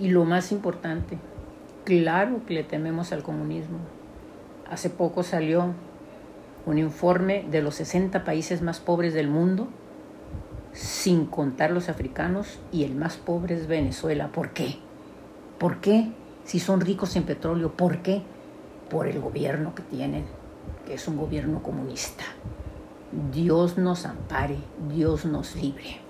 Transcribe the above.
Y lo más importante, claro que le tememos al comunismo. Hace poco salió un informe de los 60 países más pobres del mundo, sin contar los africanos, y el más pobre es Venezuela. ¿Por qué? ¿Por qué? Si son ricos en petróleo, ¿por qué? Por el gobierno que tienen, que es un gobierno comunista. Dios nos ampare, Dios nos libre.